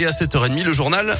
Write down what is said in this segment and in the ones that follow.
Et à 7h30, le journal.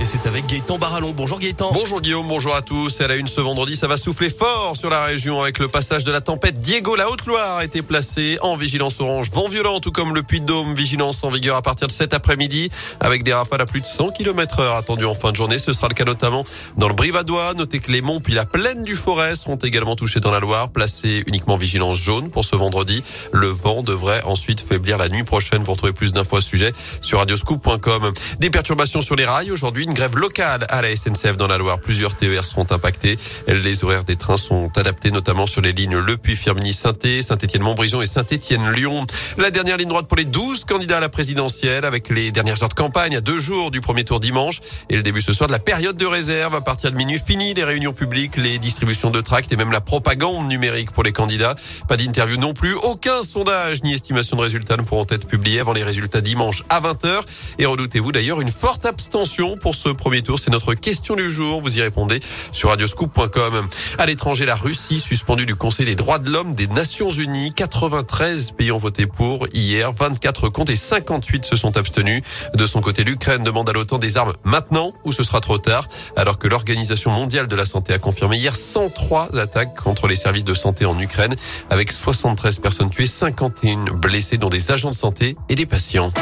Et c'est avec Gaëtan Barallon. Bonjour Gaëtan. Bonjour Guillaume, bonjour à tous. À la une ce vendredi, ça va souffler fort sur la région avec le passage de la tempête. Diego, la Haute-Loire, a été placé en vigilance orange. Vent violent, tout comme le Puy-de-Dôme. Vigilance en vigueur à partir de cet après-midi avec des rafales à plus de 100 km heure attendues en fin de journée. Ce sera le cas notamment dans le Brivadois. Notez que les monts puis la plaine du Forêt seront également touchés dans la Loire. Placé uniquement vigilance jaune pour ce vendredi. Le vent devrait ensuite faiblir la nuit prochaine. Vous retrouvez plus d'infos à ce sujet sur radioscoop.com. Des perturbations sur les rails aujourd'hui grève locale à la SNCF dans la Loire. Plusieurs TER seront impactés. Les horaires des trains sont adaptés, notamment sur les lignes Le Puy-Firminy-Sainté, Saint-Étienne-Montbrison et Saint-Étienne-Lyon. La dernière ligne droite pour les 12 candidats à la présidentielle avec les dernières heures de campagne à deux jours du premier tour dimanche et le début ce soir de la période de réserve à partir de minuit. Fini les réunions publiques, les distributions de tracts et même la propagande numérique pour les candidats. Pas d'interview non plus. Aucun sondage ni estimation de résultats ne pourront être publiés avant les résultats dimanche à 20h. Et redoutez-vous d'ailleurs une forte abstention pour ce premier tour. C'est notre question du jour. Vous y répondez sur radioscoop.com. À l'étranger, la Russie suspendue du Conseil des droits de l'homme des Nations Unies. 93 pays ont voté pour hier. 24 comptes et 58 se sont abstenus. De son côté, l'Ukraine demande à l'OTAN des armes maintenant ou ce sera trop tard. Alors que l'Organisation mondiale de la santé a confirmé hier 103 attaques contre les services de santé en Ukraine avec 73 personnes tuées, 51 blessés dont des agents de santé et des patients.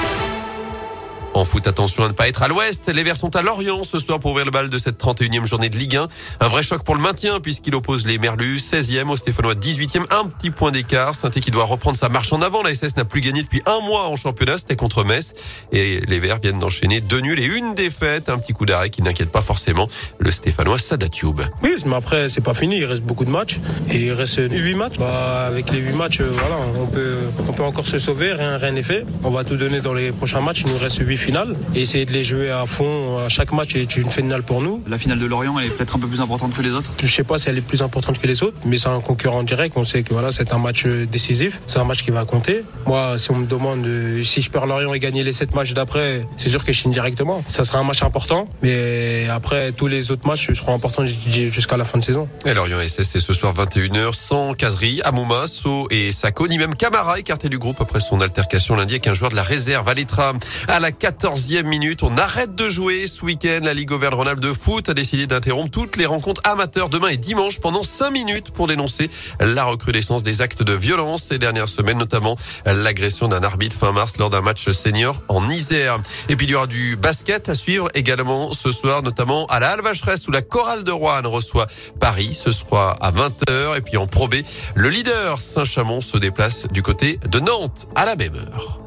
En foot, attention à ne pas être à l'ouest. Les Verts sont à Lorient ce soir pour ouvrir le bal de cette 31e journée de Ligue 1. Un vrai choc pour le maintien puisqu'il oppose les Merlus 16e au Stéphanois 18e. Un petit point d'écart. saint qui doit reprendre sa marche en avant. La SS n'a plus gagné depuis un mois en championnat. C'était contre Metz. Et les Verts viennent d'enchaîner deux nuls et une défaite. Un petit coup d'arrêt qui n'inquiète pas forcément le Stéphanois Sadatube. Oui, mais après, c'est pas fini. Il reste beaucoup de matchs. Et il reste 8 matchs. Bah, avec les 8 matchs, euh, voilà, on peut, on peut encore se sauver. Rien, rien n'est fait. On va tout donner dans les prochains matchs. Il nous reste 8 finale et essayer de les jouer à fond. À chaque match est une finale pour nous. La finale de Lorient, elle est peut-être un peu plus importante que les autres? Je sais pas si elle est plus importante que les autres, mais c'est un concurrent direct. On sait que voilà, c'est un match décisif. C'est un match qui va compter. Moi, si on me demande si je perds Lorient et gagner les 7 matchs d'après, c'est sûr que je signe directement. Ça sera un match important, mais après, tous les autres matchs seront importants jusqu'à la fin de saison. Et Lorient SS, c'est ce soir 21h, sans caserie, Amouma, So et Sako, ni même Camara écarté du groupe après son altercation lundi avec un joueur de la réserve, Aletra, à la 14e minute. On arrête de jouer ce week-end. La Ligue Auvergne-Rhône-Alpes de foot a décidé d'interrompre toutes les rencontres amateurs demain et dimanche pendant 5 minutes pour dénoncer la recrudescence des actes de violence ces dernières semaines, notamment l'agression d'un arbitre fin mars lors d'un match senior en Isère. Et puis il y aura du basket à suivre également ce soir, notamment à la Alvacheresse où la chorale de Rouen reçoit Paris. Ce sera à 20h. Et puis en Pro B, le leader Saint-Chamond se déplace du côté de Nantes à la même heure.